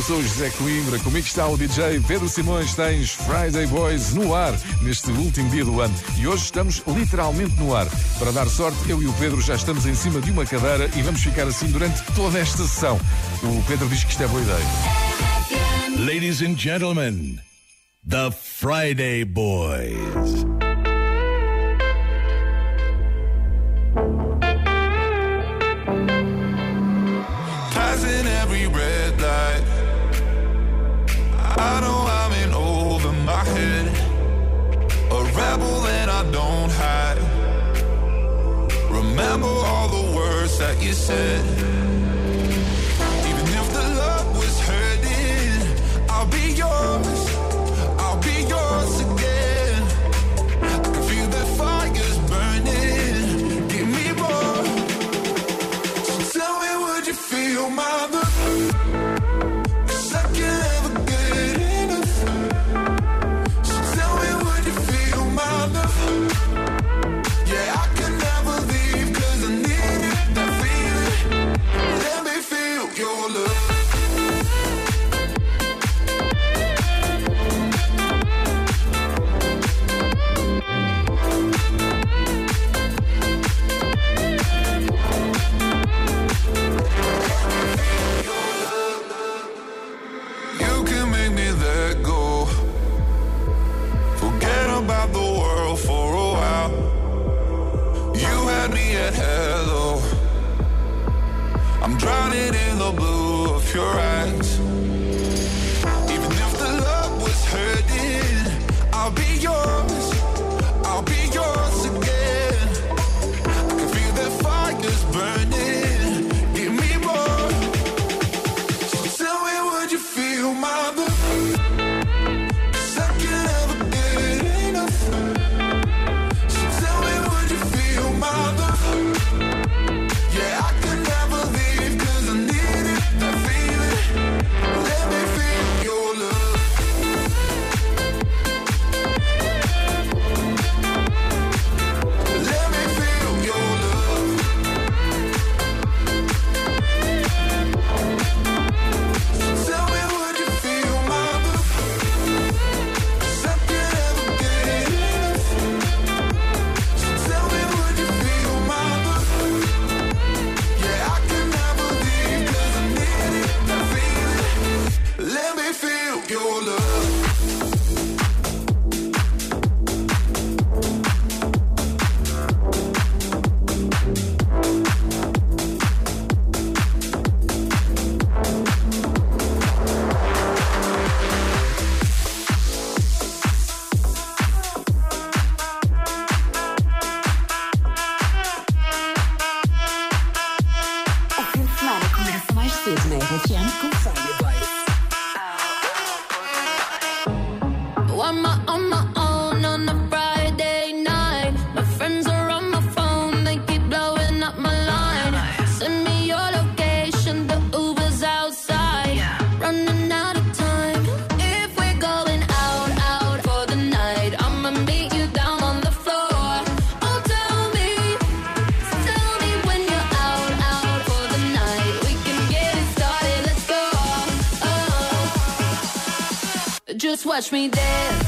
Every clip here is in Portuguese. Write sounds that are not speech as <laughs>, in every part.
Eu sou o José Coimbra, comigo está o DJ Pedro Simões. Tens Friday Boys no ar neste último dia do ano. E hoje estamos literalmente no ar. Para dar sorte, eu e o Pedro já estamos em cima de uma cadeira e vamos ficar assim durante toda esta sessão. O Pedro diz que isto é boa ideia. Ladies and gentlemen, the Friday Boys. I know I'm in over my head. A rebel that I don't hide. Remember all the words that you said. about the world for a while. You had me at hello. I'm drowning in the blue of your eyes. Sidney. Fianco. watch me dance.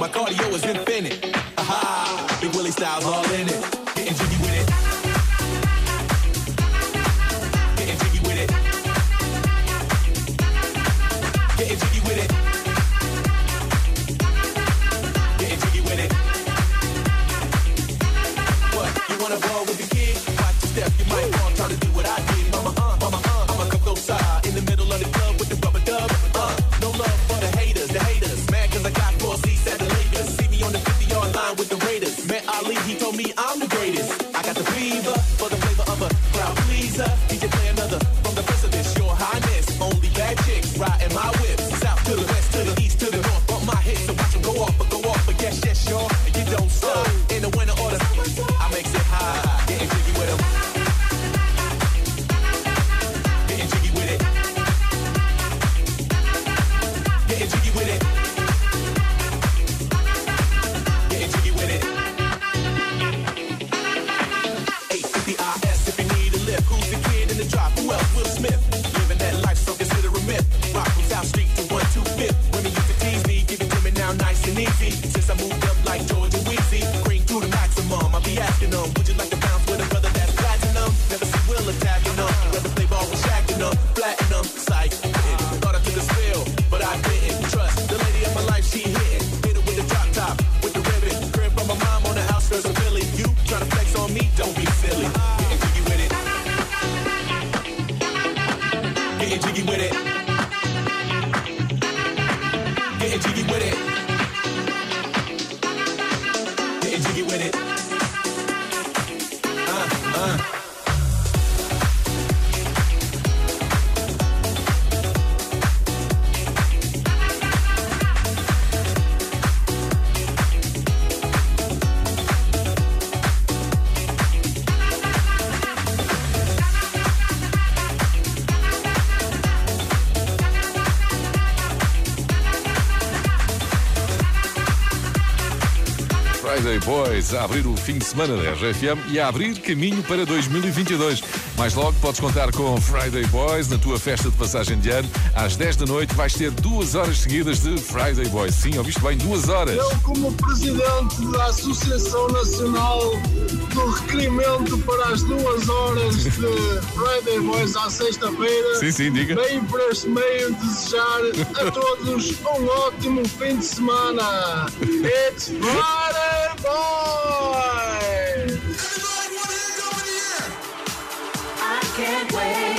my cardio easy since I moved Boys a abrir o fim de semana da RFM e a abrir caminho para 2022. Mais logo podes contar com Friday Boys na tua festa de passagem de ano. Às 10 da noite vais ter duas horas seguidas de Friday Boys. Sim, ouviste bem, duas horas. Eu, como presidente da Associação Nacional do Requerimento para as duas horas de Friday Boys à sexta-feira, sim, sim, diga. venho por este meio desejar a todos um ótimo fim de semana. It's Friday! can't wait.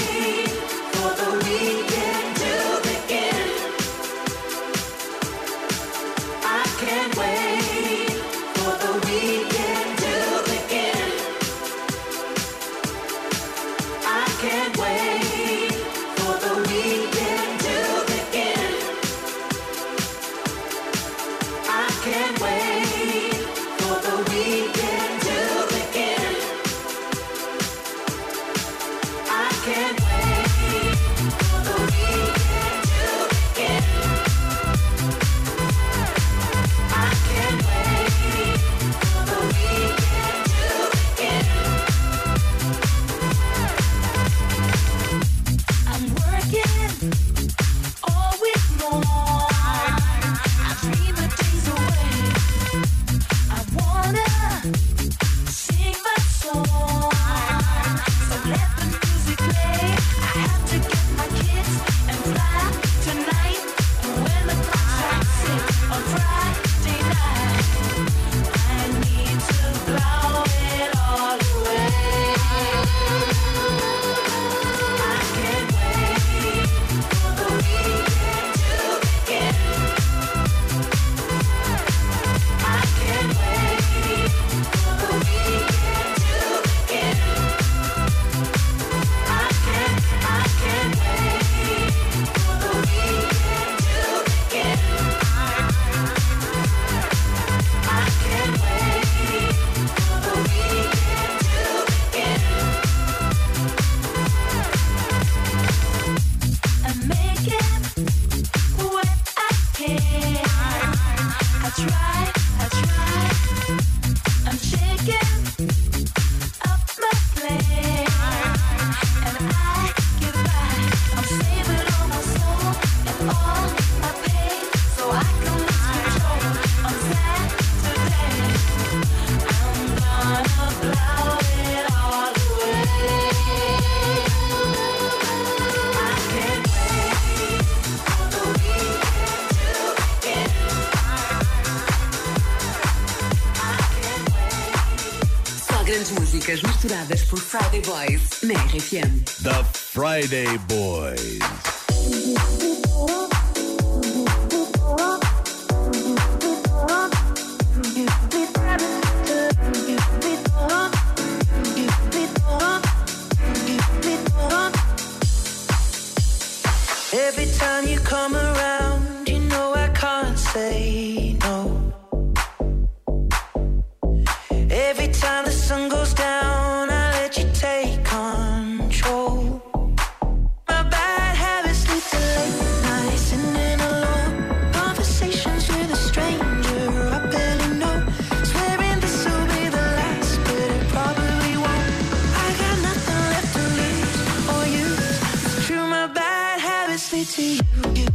Apresentadas por Friday Boys na RFM. The Friday Boys. to you.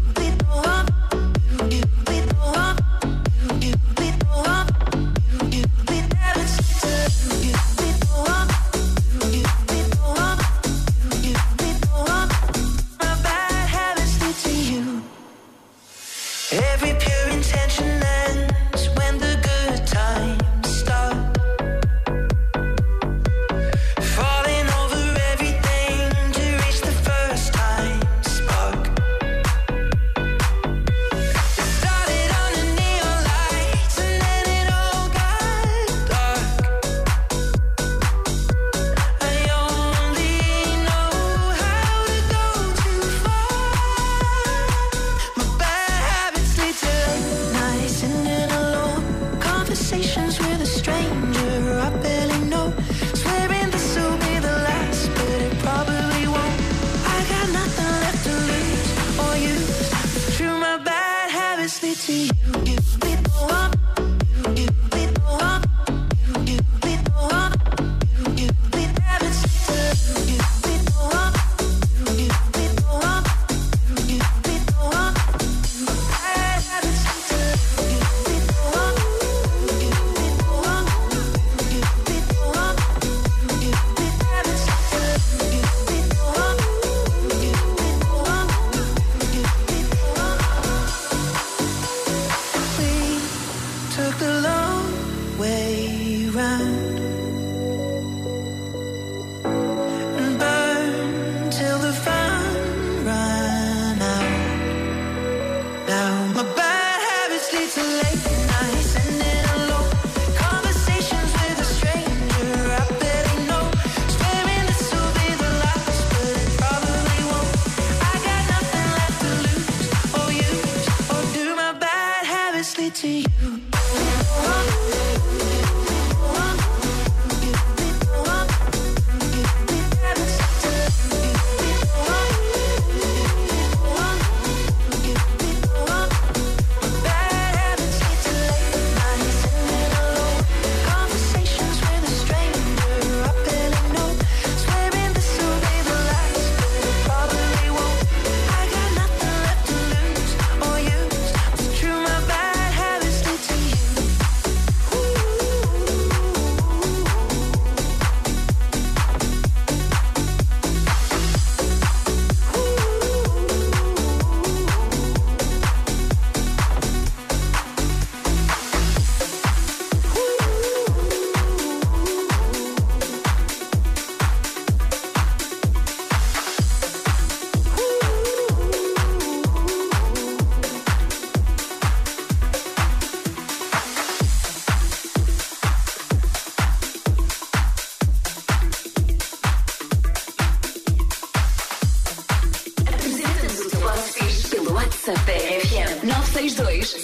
WhatsApp da RFM 962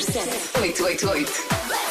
007 888.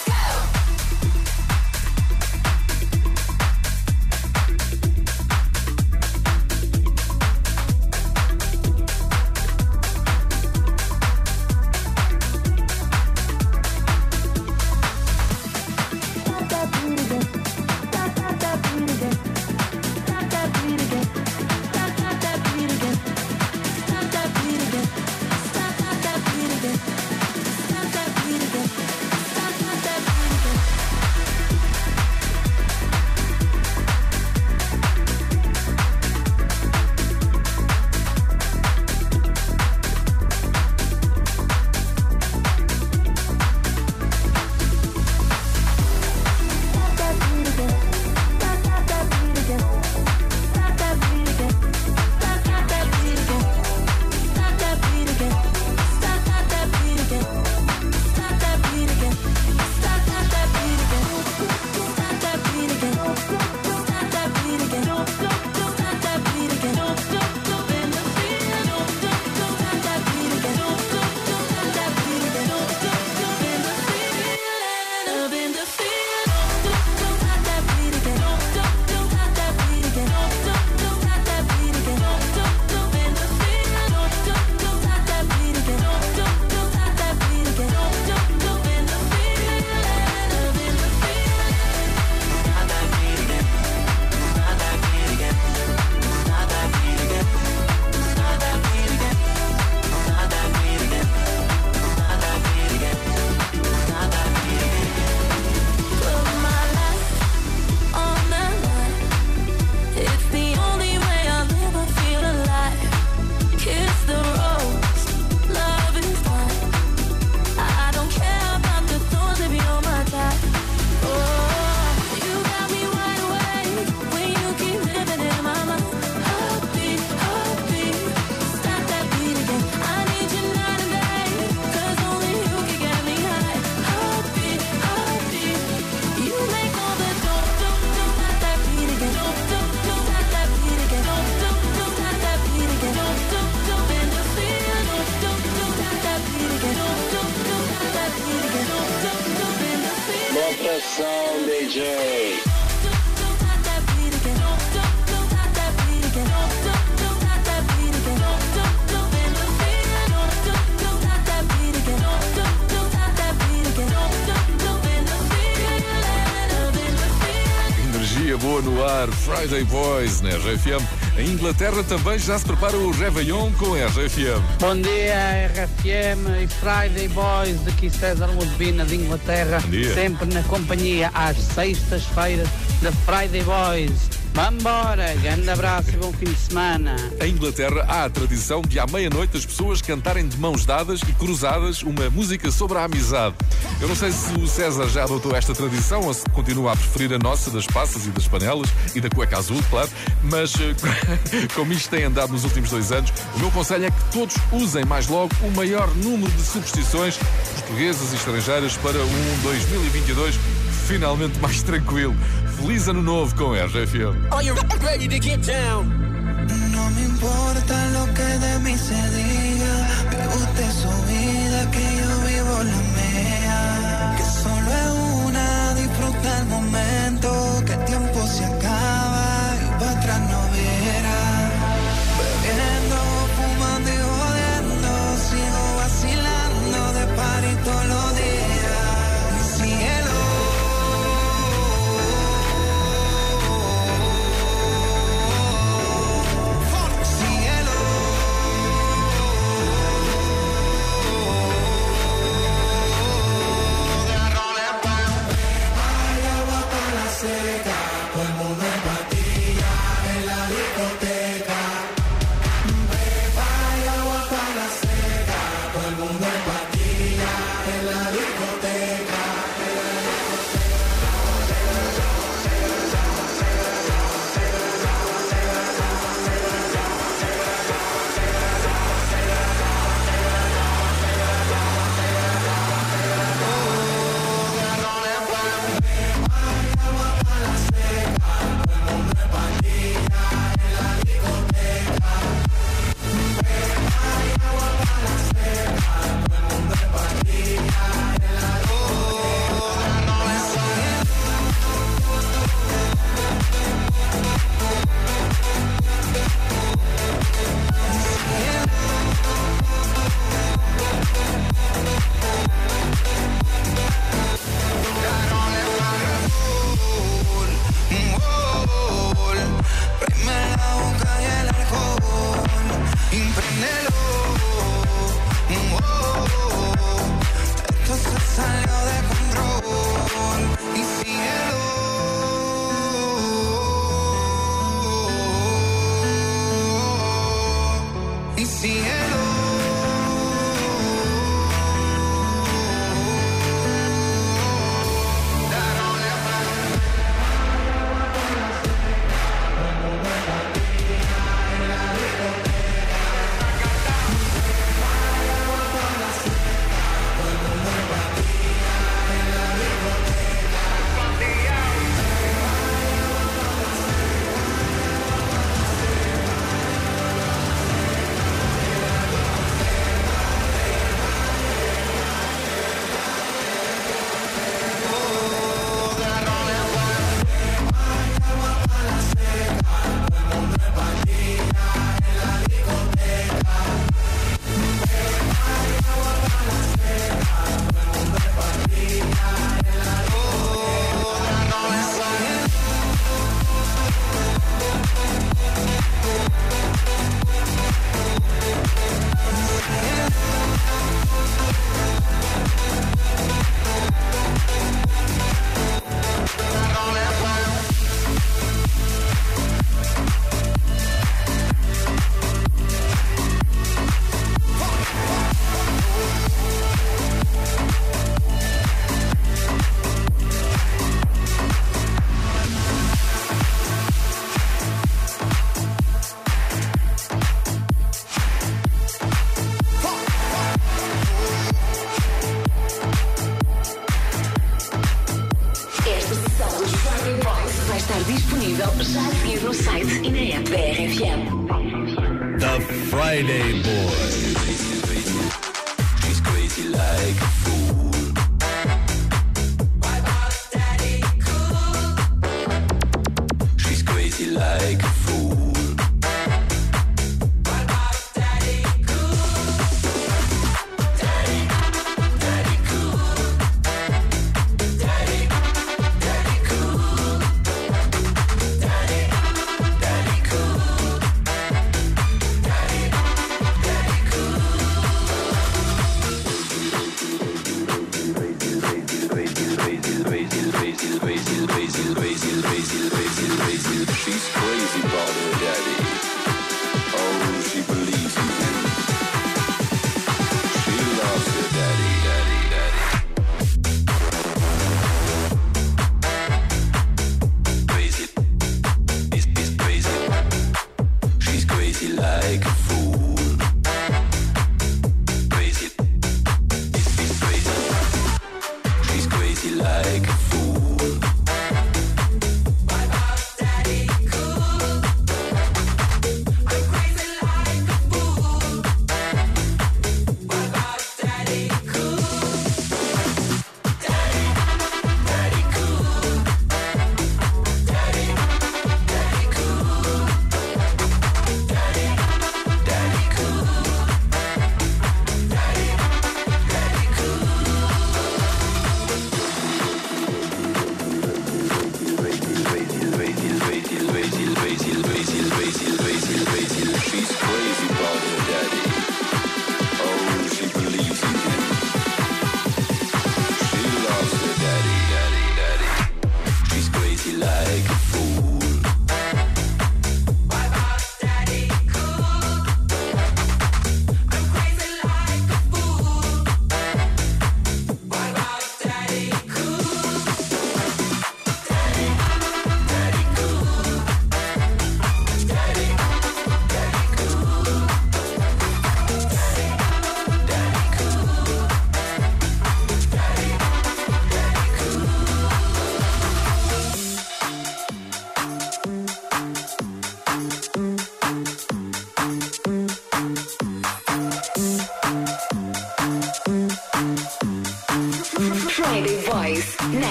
Friday Boys na RFM. Em Inglaterra também já se prepara o Réveillon com a RFM. Bom dia, RFM e Friday Boys, daqui César Modebina de Inglaterra, Bom dia. sempre na companhia às sextas-feiras da Friday Boys. Vambora, grande abraço e bom fim de semana. Em Inglaterra há a tradição de à meia-noite as pessoas cantarem de mãos dadas e cruzadas uma música sobre a amizade. Eu não sei se o César já adotou esta tradição ou se continua a preferir a nossa das passas e das panelas e da cueca azul, claro, mas eh, <laughs> como isto tem andado nos últimos dois anos, o meu conselho é que todos usem mais logo o maior número de superstições portuguesas e estrangeiras para um 2022 finalmente mais tranquilo. Feliz ano novo com a RFM. Are you ready to get down? No me importa lo que de mí se diga, vive usted su vida, que yo vivo la mía. Que solo es una, disfruta el momento,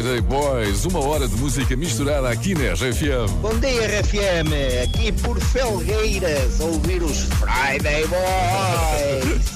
Friday Boys, uma hora de música misturada aqui na RFM. Bom dia, RFM, aqui por Felgueiras, ouvir os Friday Boys.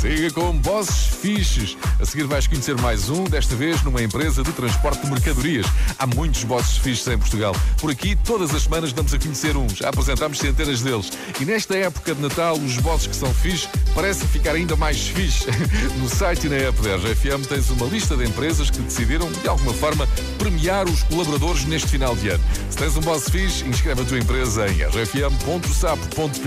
Siga com bosses fixes. A seguir vais conhecer mais um, desta vez numa empresa de transporte de mercadorias. Há muitos bosses fixes em Portugal. Por aqui, todas as semanas damos a conhecer uns. Apresentamos centenas deles. E nesta época de Natal, os bosses que são fixes parecem ficar ainda mais fixes. <laughs> No site e na app da RFM tens uma lista de empresas que decidiram, de alguma forma, premiar os colaboradores neste final de ano. Se tens um boss fixe, inscreve a tua empresa em rfm.sapo.pt.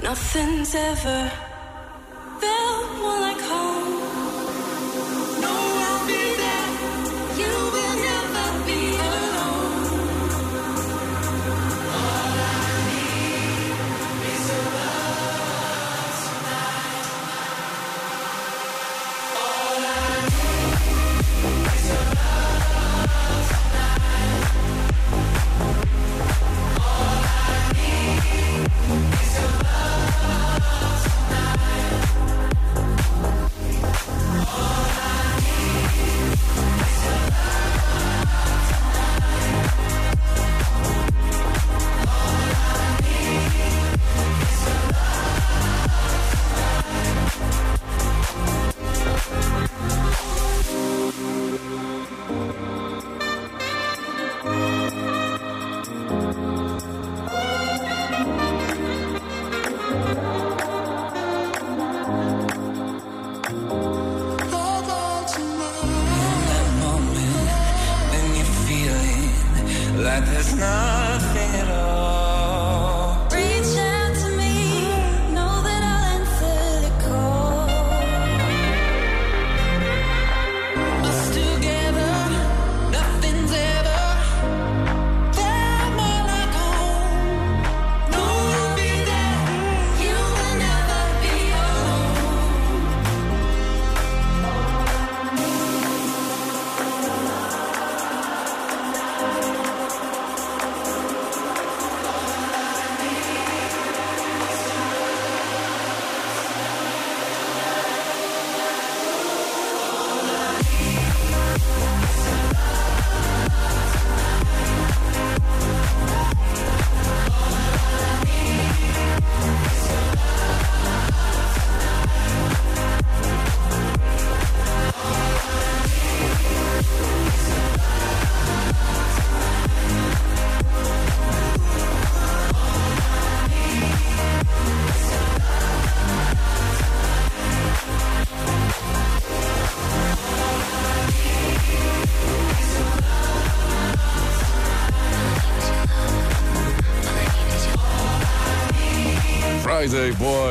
nothing's ever felt more like home.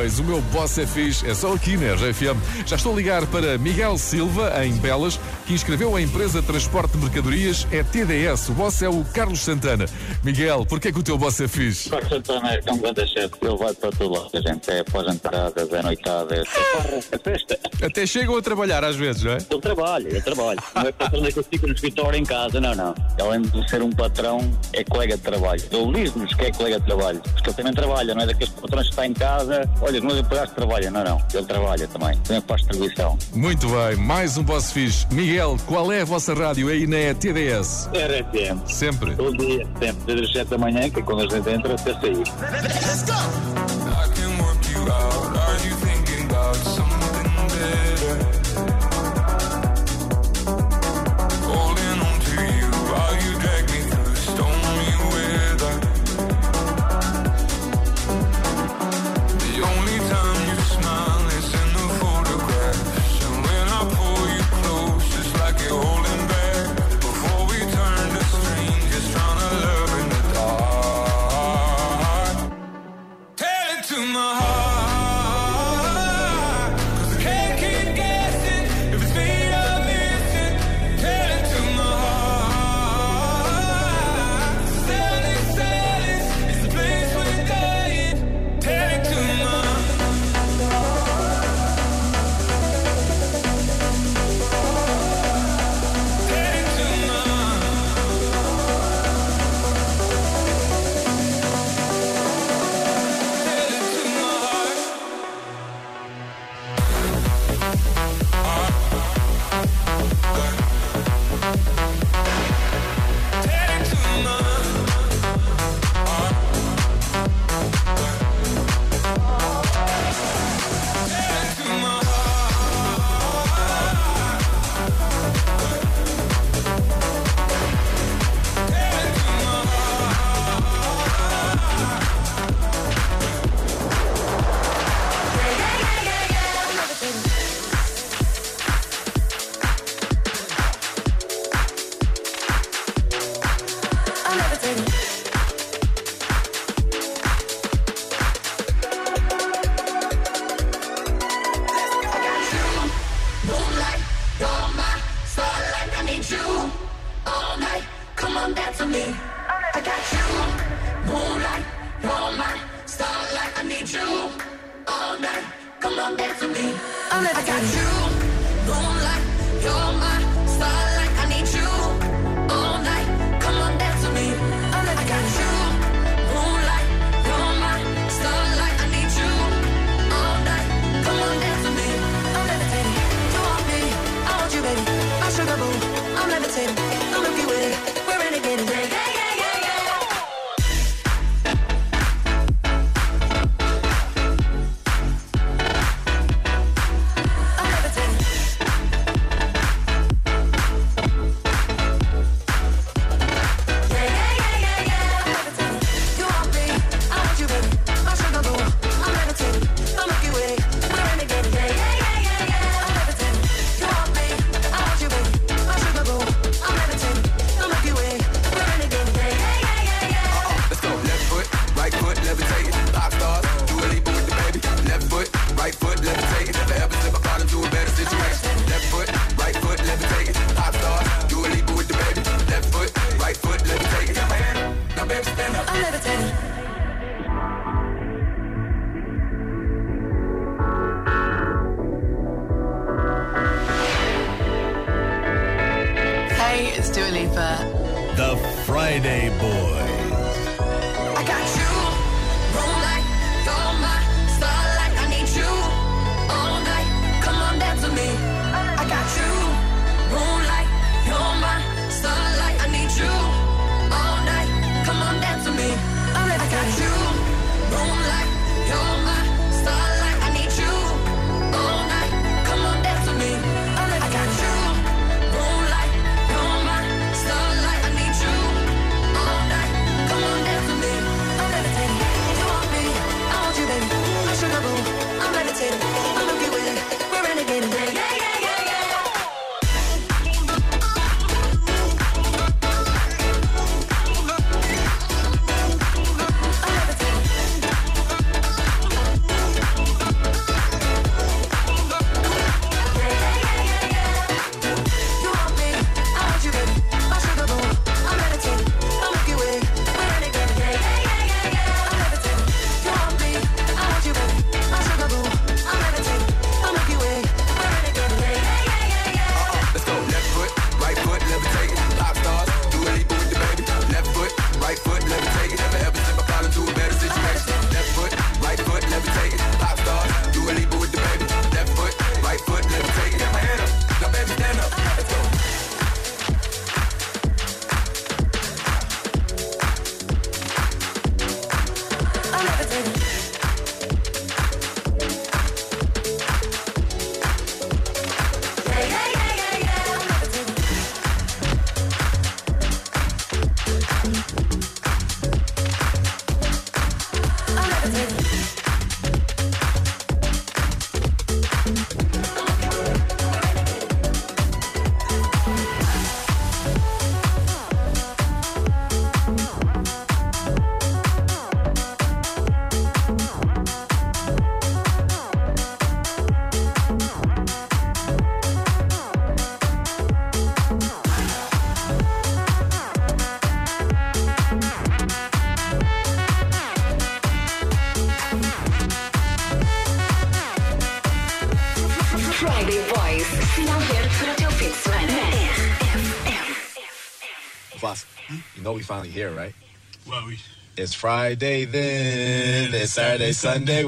O meu boss é fixe, é só aqui na RFM. Já estou a ligar para Miguel Silva, em Belas, que inscreveu a empresa de transporte de mercadorias, é TDS. O boss é o Carlos Santana. Miguel, porquê que o teu boss é fixe? Carlos Santana é um grande chefe, ele vai para todo lado, a gente é pós-entradas, é noitada, é farra, é festa. Até chegam a trabalhar às vezes, não é? Ele trabalha, ele trabalha. Não é patrão que eu fico no escritório em casa, não, não. Além de ser um patrão, é colega de trabalho. Ele diz-nos que é colega de trabalho, porque ele também trabalha, não é daqueles patrões que está em casa, olha, os meus empregados trabalham, não, não. Ele trabalha também, também faz distribuição. Muito bem, mais um boss fixe. Miguel, qual é a vossa rádio aí na TDS? RFM. Sempre. Todo dia, sempre, desde as 7 da manhã, que é quando a gente entra, até sair. Let's go. I can work you out. Hey, it's Dua Lipa. The Friday Boy. we finally here, right? Well, we. It's Friday then. It's Saturday, Sunday.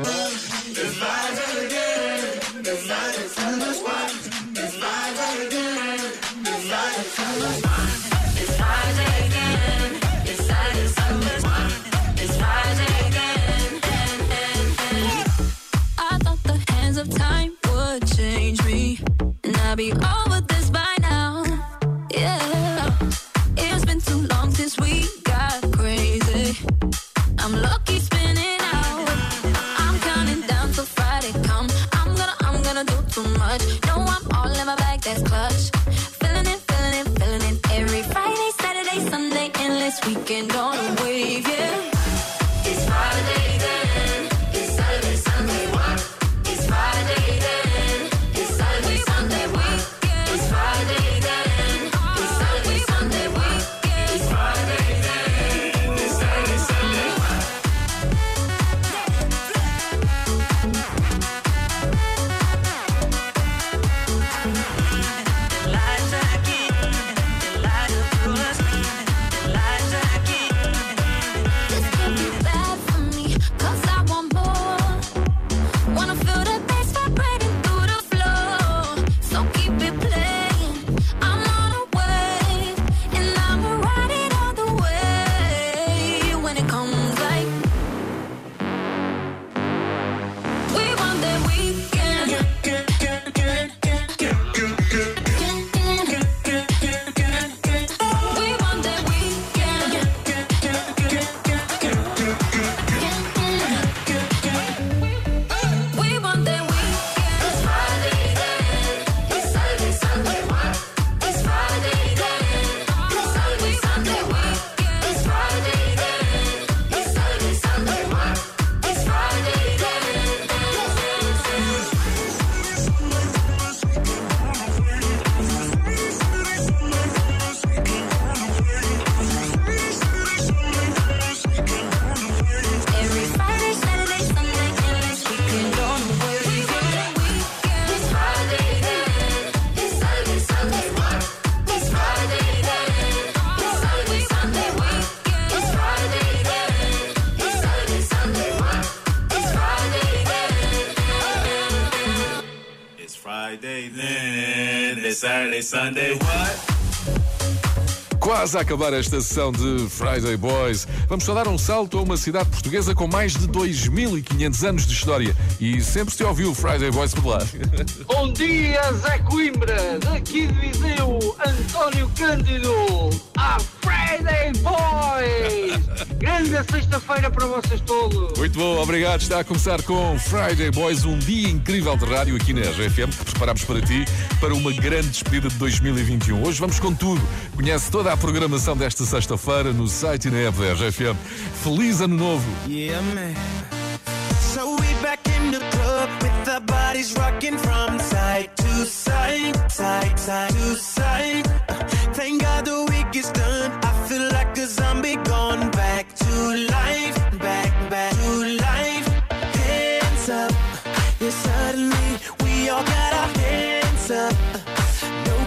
Sunday, what? Quase a acabar esta sessão de Friday Boys. Vamos só dar um salto a uma cidade portuguesa com mais de 2.500 anos de história. E sempre se ouviu Friday Boys por lá. <laughs> Bom dia, Zé Coimbra, daqui de Viseu, António Cândido, a Friday Boys! Grande sexta-feira para vocês todos! Muito bom, obrigado. Está a começar com Friday Boys, um dia incrível de rádio aqui na RFM que preparamos para ti para uma grande despedida de 2021. Hoje vamos com tudo. Conhece toda a programação desta sexta-feira no site e na app da RFM. Feliz Ano Novo! Yeah, man. So we back in the club with our bodies rocking from side to side, side, side to side.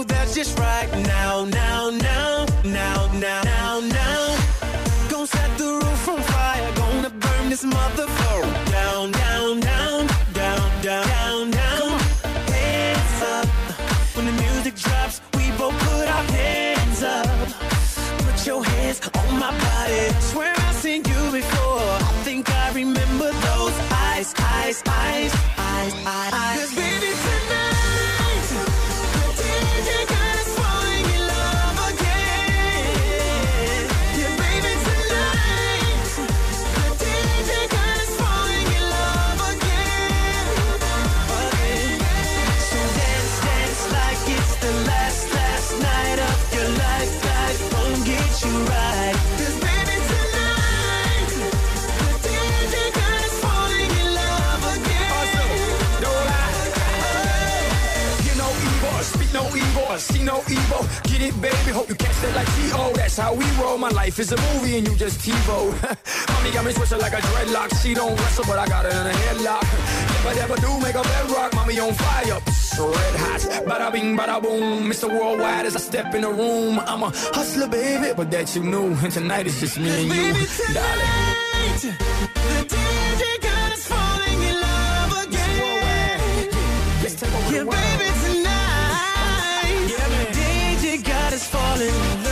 That's just right now, now, now, evil, see no evil. Get it, baby. Hope you catch that like T.O. That's how we roll. My life is a movie and you just TiVo. <laughs> Mommy got me switching like a dreadlock. She don't wrestle, but I got her in a headlock. If I ever do make a bedrock, mommy on fire. Psst, red hot. Bada bing, bada boom. Mr. Worldwide as I step in the room. I'm a hustler, baby, but that you knew. And tonight is just me and you, darling. The DJ God is falling in love again. Yeah, baby, falling in love.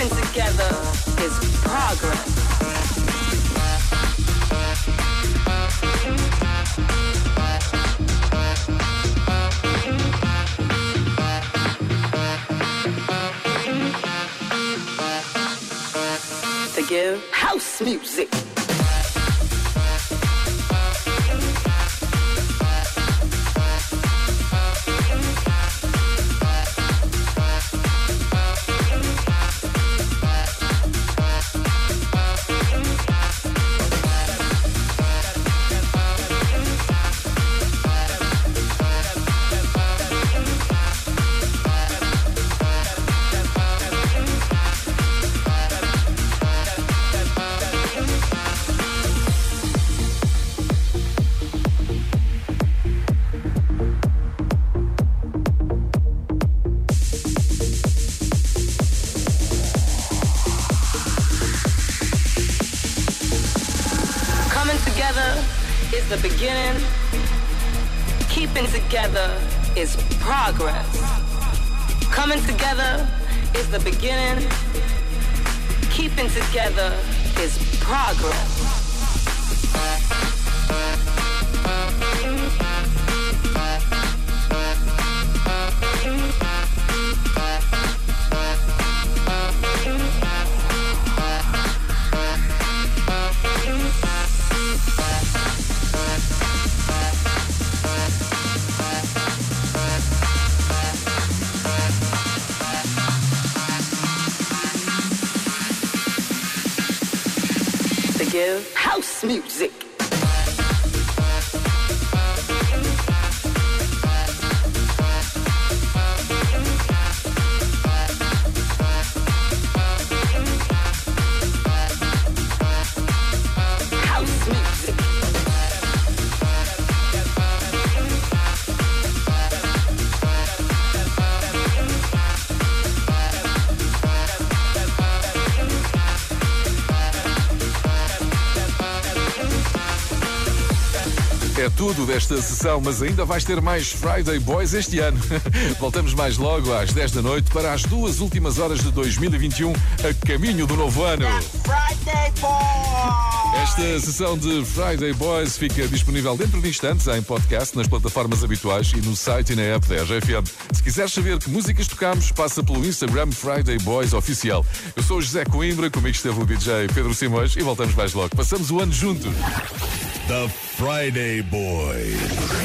Keeping together is progress. To give house music. Together is progress. Coming together is the beginning. Keeping together is progress. Give house music. Tudo desta sessão, mas ainda vais ter mais Friday Boys este ano. <laughs> Voltamos mais logo às 10 da noite para as duas últimas horas de 2021, a caminho do novo ano. Friday Boy! Esta sessão de Friday Boys fica disponível dentro de instantes em podcast, nas plataformas habituais e no site e na app da RFM. Se quiseres saber que músicas tocamos, passa pelo Instagram Friday Boys Oficial. Eu sou o José Coimbra, comigo esteve o DJ Pedro Simões e voltamos mais logo. Passamos o ano juntos. The Friday Boys.